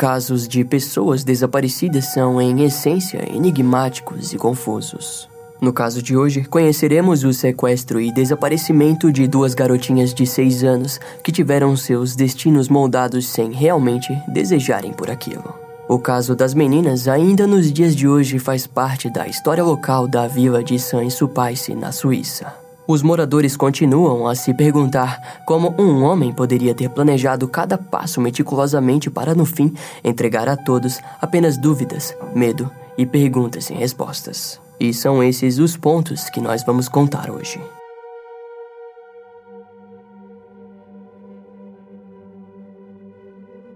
Casos de pessoas desaparecidas são, em essência, enigmáticos e confusos. No caso de hoje, conheceremos o sequestro e desaparecimento de duas garotinhas de 6 anos que tiveram seus destinos moldados sem realmente desejarem por aquilo. O caso das meninas, ainda nos dias de hoje, faz parte da história local da vila de Saint-Sulpice, na Suíça. Os moradores continuam a se perguntar como um homem poderia ter planejado cada passo meticulosamente para, no fim, entregar a todos apenas dúvidas, medo e perguntas sem respostas. E são esses os pontos que nós vamos contar hoje.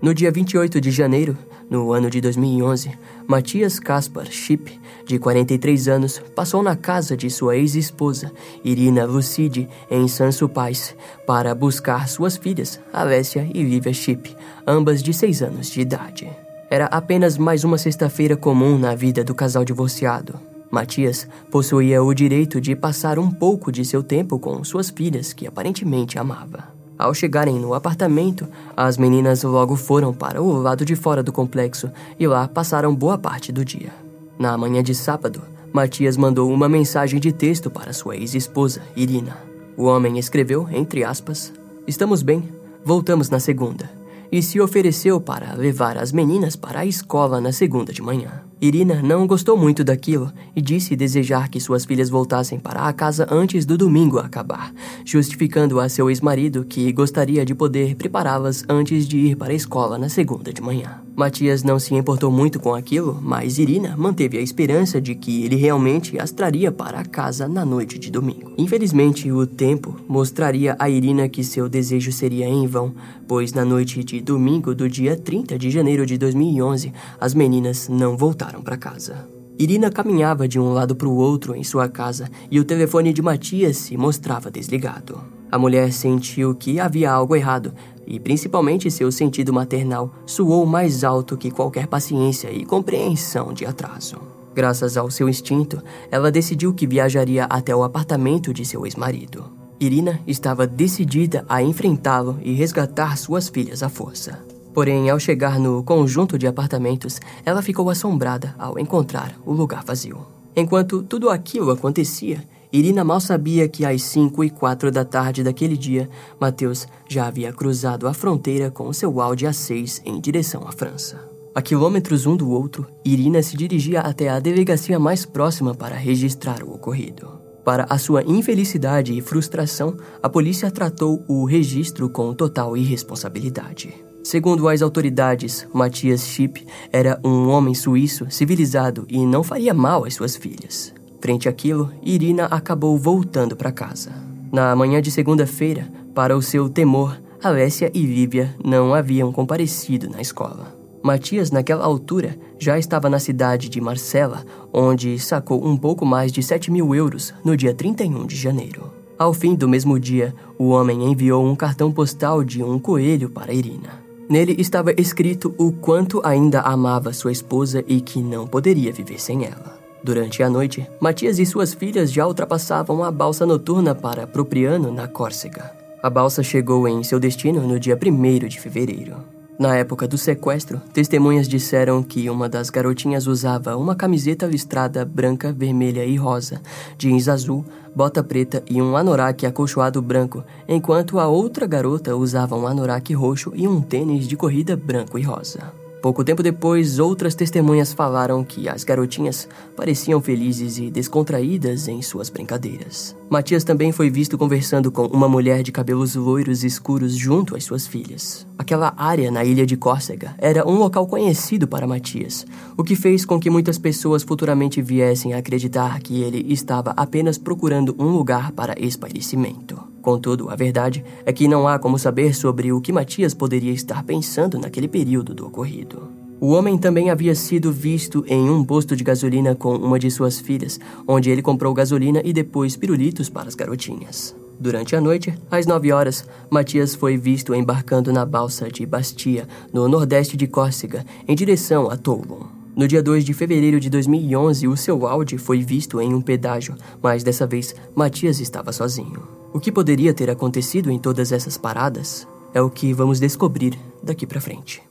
No dia 28 de janeiro, no ano de 2011, Matias Kaspar Schipp, de 43 anos, passou na casa de sua ex-esposa, Irina Lucide, em Sansupais, para buscar suas filhas, Alessia e Lívia Schipp, ambas de 6 anos de idade. Era apenas mais uma sexta-feira comum na vida do casal divorciado. Matias possuía o direito de passar um pouco de seu tempo com suas filhas, que aparentemente amava. Ao chegarem no apartamento, as meninas logo foram para o lado de fora do complexo e lá passaram boa parte do dia. Na manhã de sábado, Matias mandou uma mensagem de texto para sua ex-esposa, Irina. O homem escreveu, entre aspas, Estamos bem, voltamos na segunda, e se ofereceu para levar as meninas para a escola na segunda de manhã. Irina não gostou muito daquilo e disse desejar que suas filhas voltassem para a casa antes do domingo acabar, justificando a seu ex-marido que gostaria de poder prepará-las antes de ir para a escola na segunda de manhã. Matias não se importou muito com aquilo, mas Irina manteve a esperança de que ele realmente as traria para a casa na noite de domingo. Infelizmente, o tempo mostraria a Irina que seu desejo seria em vão, pois na noite de domingo do dia 30 de janeiro de 2011, as meninas não voltaram para casa. Irina caminhava de um lado para o outro em sua casa e o telefone de Matias se mostrava desligado. A mulher sentiu que havia algo errado e, principalmente, seu sentido maternal soou mais alto que qualquer paciência e compreensão de atraso. Graças ao seu instinto, ela decidiu que viajaria até o apartamento de seu ex-marido. Irina estava decidida a enfrentá-lo e resgatar suas filhas à força. Porém, ao chegar no conjunto de apartamentos, ela ficou assombrada ao encontrar o lugar vazio. Enquanto tudo aquilo acontecia, Irina mal sabia que às 5 e 4 da tarde daquele dia, Mateus já havia cruzado a fronteira com seu Audi A6 em direção à França. A quilômetros um do outro, Irina se dirigia até a delegacia mais próxima para registrar o ocorrido. Para a sua infelicidade e frustração, a polícia tratou o registro com total irresponsabilidade. Segundo as autoridades, Matias Schipp era um homem suíço civilizado e não faria mal às suas filhas. Frente àquilo, Irina acabou voltando para casa. Na manhã de segunda-feira, para o seu temor, Alessia e Lívia não haviam comparecido na escola. Matias, naquela altura, já estava na cidade de Marcela, onde sacou um pouco mais de 7 mil euros no dia 31 de janeiro. Ao fim do mesmo dia, o homem enviou um cartão postal de um coelho para Irina. Nele estava escrito o quanto ainda amava sua esposa e que não poderia viver sem ela. Durante a noite, Matias e suas filhas já ultrapassavam a balsa noturna para Propriano, na Córcega. A balsa chegou em seu destino no dia 1 de fevereiro. Na época do sequestro, testemunhas disseram que uma das garotinhas usava uma camiseta listrada branca, vermelha e rosa, jeans azul, bota preta e um anorak acolchoado branco, enquanto a outra garota usava um anorak roxo e um tênis de corrida branco e rosa. Pouco tempo depois, outras testemunhas falaram que as garotinhas pareciam felizes e descontraídas em suas brincadeiras. Matias também foi visto conversando com uma mulher de cabelos loiros escuros junto às suas filhas. Aquela área na ilha de Córcega era um local conhecido para Matias, o que fez com que muitas pessoas futuramente viessem a acreditar que ele estava apenas procurando um lugar para espairecimento. Contudo, a verdade é que não há como saber sobre o que Matias poderia estar pensando naquele período do ocorrido. O homem também havia sido visto em um posto de gasolina com uma de suas filhas, onde ele comprou gasolina e depois pirulitos para as garotinhas. Durante a noite, às 9 horas, Matias foi visto embarcando na balsa de Bastia, no nordeste de Córcega, em direção a Toulon. No dia 2 de fevereiro de 2011, o seu Audi foi visto em um pedágio, mas dessa vez Matias estava sozinho. O que poderia ter acontecido em todas essas paradas é o que vamos descobrir daqui para frente.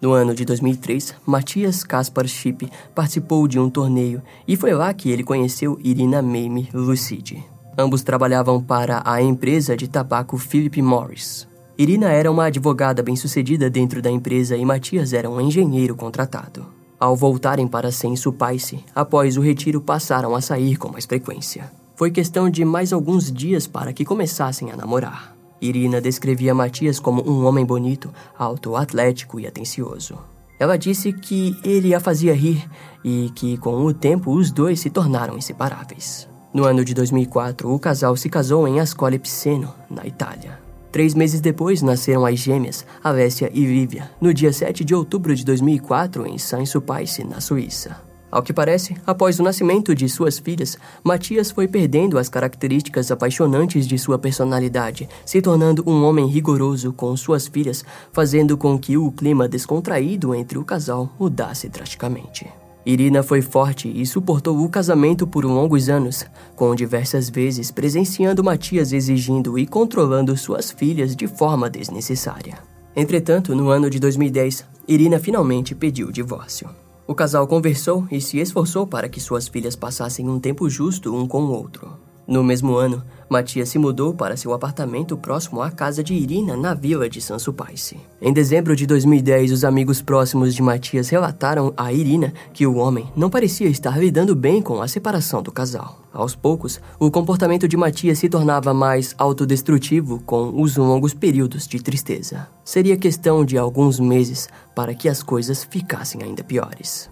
No ano de 2003, Matias Kaspar Schipp participou de um torneio e foi lá que ele conheceu Irina Mame Lucide. Ambos trabalhavam para a empresa de tabaco Philip Morris. Irina era uma advogada bem-sucedida dentro da empresa e Matias era um engenheiro contratado. Ao voltarem para Senso Paice, após o retiro passaram a sair com mais frequência. Foi questão de mais alguns dias para que começassem a namorar. Irina descrevia Matias como um homem bonito, alto, atlético e atencioso. Ela disse que ele a fazia rir e que, com o tempo, os dois se tornaram inseparáveis. No ano de 2004, o casal se casou em Ascoli Piceno, na Itália. Três meses depois, nasceram as gêmeas, Alessia e Vivia, no dia 7 de outubro de 2004, em Saint-Sulpice, na Suíça. Ao que parece, após o nascimento de suas filhas, Matias foi perdendo as características apaixonantes de sua personalidade, se tornando um homem rigoroso com suas filhas, fazendo com que o clima descontraído entre o casal mudasse drasticamente. Irina foi forte e suportou o casamento por longos anos, com diversas vezes presenciando Matias exigindo e controlando suas filhas de forma desnecessária. Entretanto, no ano de 2010, Irina finalmente pediu o divórcio. O casal conversou e se esforçou para que suas filhas passassem um tempo justo um com o outro. No mesmo ano, Matias se mudou para seu apartamento próximo à casa de Irina, na vila de Sansupaice. Em dezembro de 2010, os amigos próximos de Matias relataram a Irina que o homem não parecia estar lidando bem com a separação do casal. Aos poucos, o comportamento de Matias se tornava mais autodestrutivo com os longos períodos de tristeza. Seria questão de alguns meses para que as coisas ficassem ainda piores.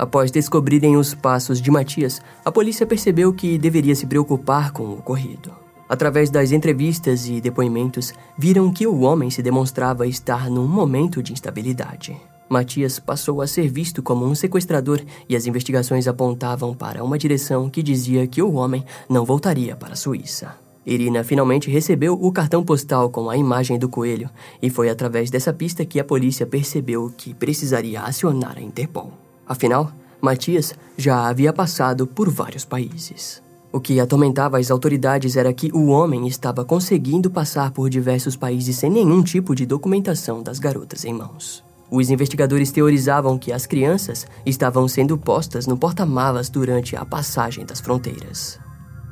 Após descobrirem os passos de Matias, a polícia percebeu que deveria se preocupar com o ocorrido. Através das entrevistas e depoimentos, viram que o homem se demonstrava estar num momento de instabilidade. Matias passou a ser visto como um sequestrador e as investigações apontavam para uma direção que dizia que o homem não voltaria para a Suíça. Irina finalmente recebeu o cartão postal com a imagem do coelho e foi através dessa pista que a polícia percebeu que precisaria acionar a Interpol. Afinal, Matias já havia passado por vários países. O que atormentava as autoridades era que o homem estava conseguindo passar por diversos países sem nenhum tipo de documentação das garotas em mãos. Os investigadores teorizavam que as crianças estavam sendo postas no porta-malas durante a passagem das fronteiras.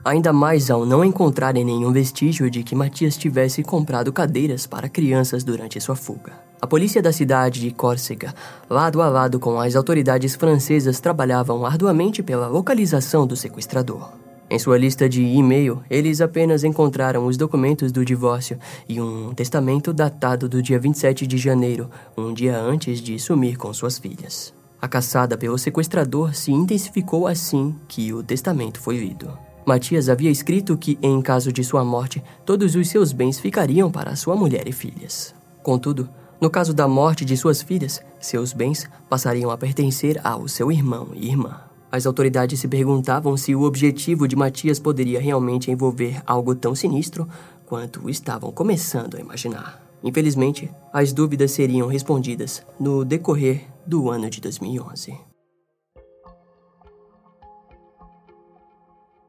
Ainda mais ao não encontrarem nenhum vestígio de que Matias tivesse comprado cadeiras para crianças durante sua fuga. A polícia da cidade de Córcega, lado a lado com as autoridades francesas, trabalhavam arduamente pela localização do sequestrador. Em sua lista de e-mail, eles apenas encontraram os documentos do divórcio e um testamento datado do dia 27 de janeiro, um dia antes de sumir com suas filhas. A caçada pelo sequestrador se intensificou assim que o testamento foi lido. Matias havia escrito que, em caso de sua morte, todos os seus bens ficariam para sua mulher e filhas. Contudo, no caso da morte de suas filhas, seus bens passariam a pertencer ao seu irmão e irmã. As autoridades se perguntavam se o objetivo de Matias poderia realmente envolver algo tão sinistro quanto estavam começando a imaginar. Infelizmente, as dúvidas seriam respondidas no decorrer do ano de 2011.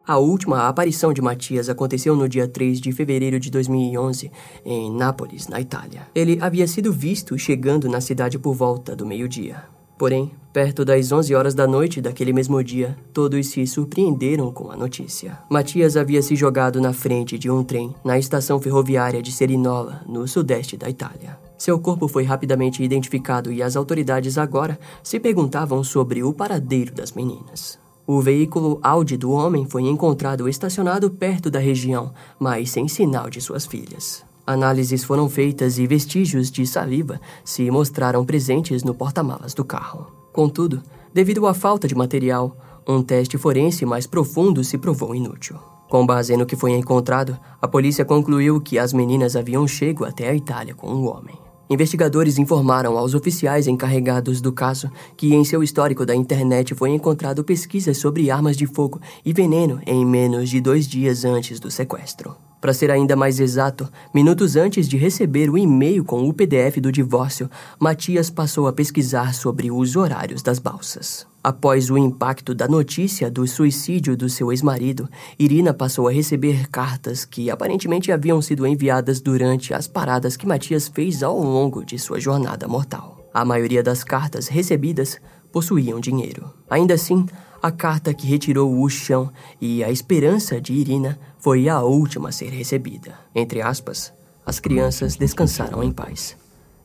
A última aparição de Matias aconteceu no dia 3 de fevereiro de 2011, em Nápoles, na Itália. Ele havia sido visto chegando na cidade por volta do meio-dia. Porém, perto das 11 horas da noite daquele mesmo dia, todos se surpreenderam com a notícia. Matias havia se jogado na frente de um trem na estação ferroviária de Serinola, no sudeste da Itália. Seu corpo foi rapidamente identificado e as autoridades agora se perguntavam sobre o paradeiro das meninas. O veículo Audi do homem foi encontrado estacionado perto da região, mas sem sinal de suas filhas. Análises foram feitas e vestígios de saliva se mostraram presentes no porta-malas do carro. Contudo, devido à falta de material, um teste forense mais profundo se provou inútil. Com base no que foi encontrado, a polícia concluiu que as meninas haviam chego até a Itália com o homem. Investigadores informaram aos oficiais encarregados do caso que em seu histórico da internet foi encontrado pesquisas sobre armas de fogo e veneno em menos de dois dias antes do sequestro. Para ser ainda mais exato, minutos antes de receber o e-mail com o PDF do divórcio, Matias passou a pesquisar sobre os horários das balsas. Após o impacto da notícia do suicídio do seu ex-marido, Irina passou a receber cartas que aparentemente haviam sido enviadas durante as paradas que Matias fez ao longo de sua jornada mortal. A maioria das cartas recebidas possuíam dinheiro. Ainda assim, a carta que retirou o chão e a esperança de Irina foi a última a ser recebida. Entre aspas, as crianças descansaram em paz.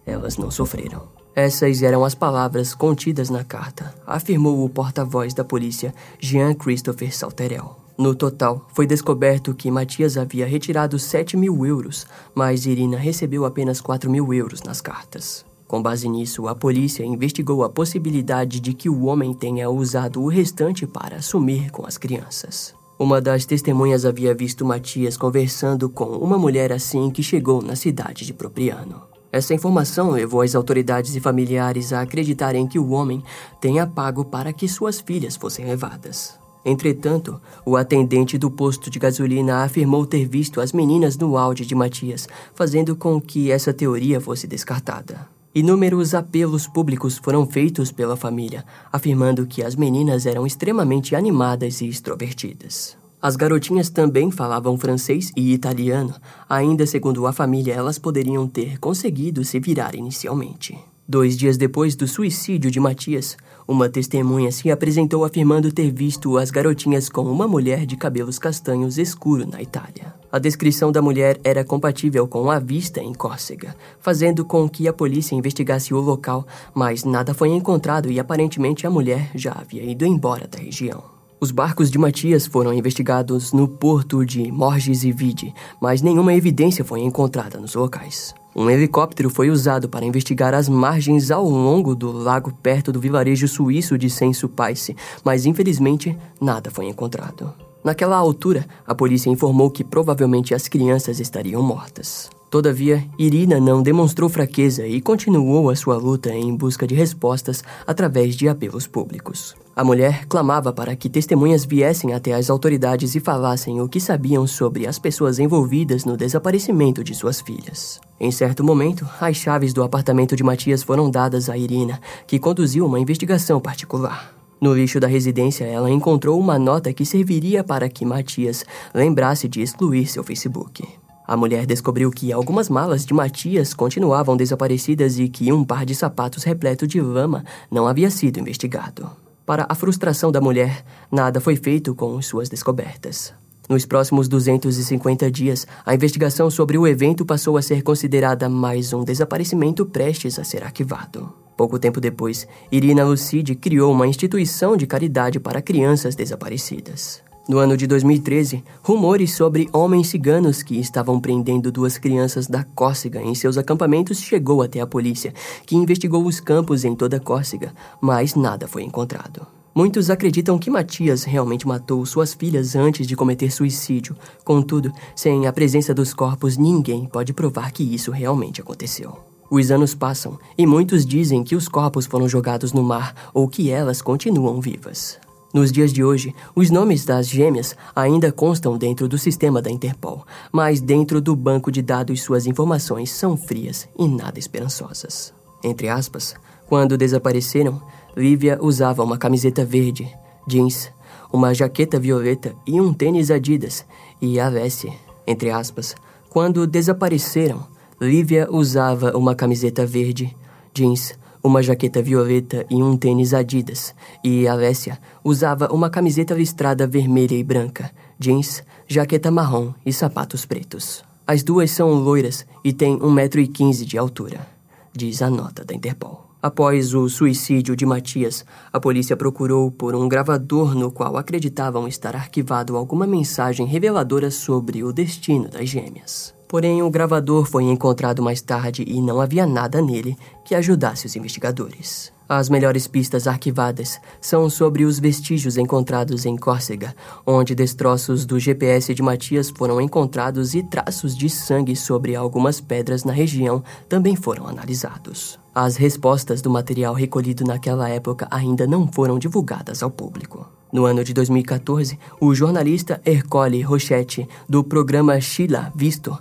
Elas não sofreram. Essas eram as palavras contidas na carta, afirmou o porta-voz da polícia, Jean Christopher Salterel. No total, foi descoberto que Matias havia retirado 7 mil euros, mas Irina recebeu apenas 4 mil euros nas cartas. Com base nisso, a polícia investigou a possibilidade de que o homem tenha usado o restante para sumir com as crianças. Uma das testemunhas havia visto Matias conversando com uma mulher assim que chegou na cidade de Propriano. Essa informação levou as autoridades e familiares a acreditarem que o homem tenha pago para que suas filhas fossem levadas. Entretanto, o atendente do posto de gasolina afirmou ter visto as meninas no áudio de Matias, fazendo com que essa teoria fosse descartada. Inúmeros apelos públicos foram feitos pela família, afirmando que as meninas eram extremamente animadas e extrovertidas. As garotinhas também falavam francês e italiano, ainda segundo a família, elas poderiam ter conseguido se virar inicialmente. Dois dias depois do suicídio de Matias, uma testemunha se apresentou afirmando ter visto as garotinhas com uma mulher de cabelos castanhos escuro na Itália. A descrição da mulher era compatível com a vista em Córcega, fazendo com que a polícia investigasse o local, mas nada foi encontrado e aparentemente a mulher já havia ido embora da região. Os barcos de Matias foram investigados no porto de Morges e Vide, mas nenhuma evidência foi encontrada nos locais. Um helicóptero foi usado para investigar as margens ao longo do lago perto do vilarejo suíço de Sensu-Paice, mas infelizmente nada foi encontrado. Naquela altura, a polícia informou que provavelmente as crianças estariam mortas. Todavia, Irina não demonstrou fraqueza e continuou a sua luta em busca de respostas através de apelos públicos. A mulher clamava para que testemunhas viessem até as autoridades e falassem o que sabiam sobre as pessoas envolvidas no desaparecimento de suas filhas. Em certo momento, as chaves do apartamento de Matias foram dadas a Irina, que conduziu uma investigação particular. No lixo da residência, ela encontrou uma nota que serviria para que Matias lembrasse de excluir seu Facebook. A mulher descobriu que algumas malas de Matias continuavam desaparecidas e que um par de sapatos repleto de lama não havia sido investigado. Para a frustração da mulher, nada foi feito com suas descobertas. Nos próximos 250 dias, a investigação sobre o evento passou a ser considerada mais um desaparecimento prestes a ser arquivado. Pouco tempo depois, Irina Lucide criou uma instituição de caridade para crianças desaparecidas. No ano de 2013, rumores sobre homens ciganos que estavam prendendo duas crianças da Córcega em seus acampamentos chegou até a polícia, que investigou os campos em toda a Córcega, mas nada foi encontrado. Muitos acreditam que Matias realmente matou suas filhas antes de cometer suicídio. Contudo, sem a presença dos corpos, ninguém pode provar que isso realmente aconteceu. Os anos passam e muitos dizem que os corpos foram jogados no mar ou que elas continuam vivas. Nos dias de hoje, os nomes das gêmeas ainda constam dentro do sistema da Interpol, mas dentro do banco de dados suas informações são frias e nada esperançosas. Entre aspas, quando desapareceram, Lívia usava uma camiseta verde, jeans, uma jaqueta violeta e um tênis Adidas, e Alessia, entre aspas, quando desapareceram, Lívia usava uma camiseta verde, jeans, uma jaqueta violeta e um tênis Adidas, e Alessia usava uma camiseta listrada vermelha e branca, jeans, jaqueta marrom e sapatos pretos. As duas são loiras e têm 1,15m de altura, diz a nota da Interpol. Após o suicídio de Matias, a polícia procurou por um gravador no qual acreditavam estar arquivado alguma mensagem reveladora sobre o destino das gêmeas. Porém, o gravador foi encontrado mais tarde e não havia nada nele que ajudasse os investigadores. As melhores pistas arquivadas são sobre os vestígios encontrados em Córcega, onde destroços do GPS de Matias foram encontrados e traços de sangue sobre algumas pedras na região também foram analisados. As respostas do material recolhido naquela época ainda não foram divulgadas ao público. No ano de 2014, o jornalista Ercole Rochetti, do programa Sheila Visto,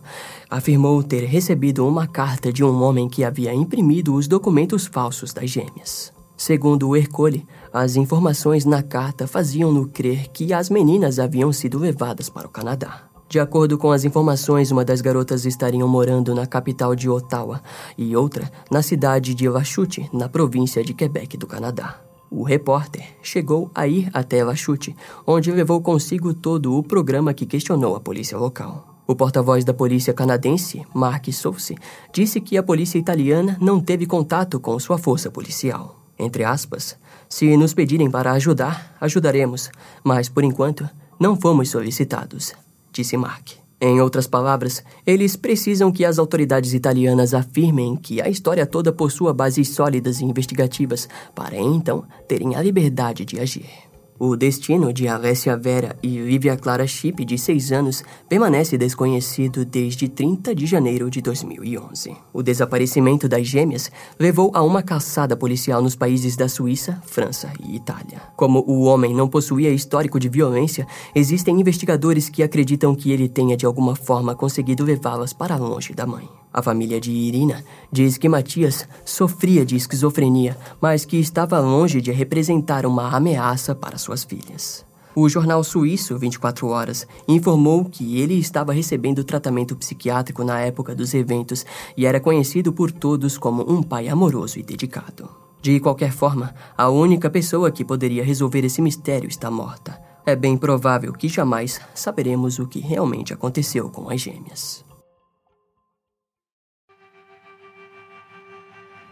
afirmou ter recebido uma carta de um homem que havia imprimido os documentos falsos das gêmeas. Segundo o Ercole, as informações na carta faziam-no crer que as meninas haviam sido levadas para o Canadá. De acordo com as informações, uma das garotas estariam morando na capital de Ottawa e outra na cidade de Lachute, na província de Quebec do Canadá. O repórter chegou a ir até Lachute, onde levou consigo todo o programa que questionou a polícia local. O porta-voz da polícia canadense, Mark Soucy, disse que a polícia italiana não teve contato com sua força policial. Entre aspas, se nos pedirem para ajudar, ajudaremos, mas por enquanto não fomos solicitados, disse Mark. Em outras palavras, eles precisam que as autoridades italianas afirmem que a história toda possua bases sólidas e investigativas para então terem a liberdade de agir. O destino de Alessia Vera e Lívia Clara Chip, de 6 anos, permanece desconhecido desde 30 de janeiro de 2011. O desaparecimento das gêmeas levou a uma caçada policial nos países da Suíça, França e Itália. Como o homem não possuía histórico de violência, existem investigadores que acreditam que ele tenha de alguma forma conseguido levá-las para longe da mãe. A família de Irina diz que Matias sofria de esquizofrenia, mas que estava longe de representar uma ameaça para suas filhas. O jornal suíço 24 Horas informou que ele estava recebendo tratamento psiquiátrico na época dos eventos e era conhecido por todos como um pai amoroso e dedicado. De qualquer forma, a única pessoa que poderia resolver esse mistério está morta. É bem provável que jamais saberemos o que realmente aconteceu com as gêmeas.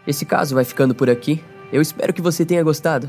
Esse caso vai ficando por aqui. Eu espero que você tenha gostado.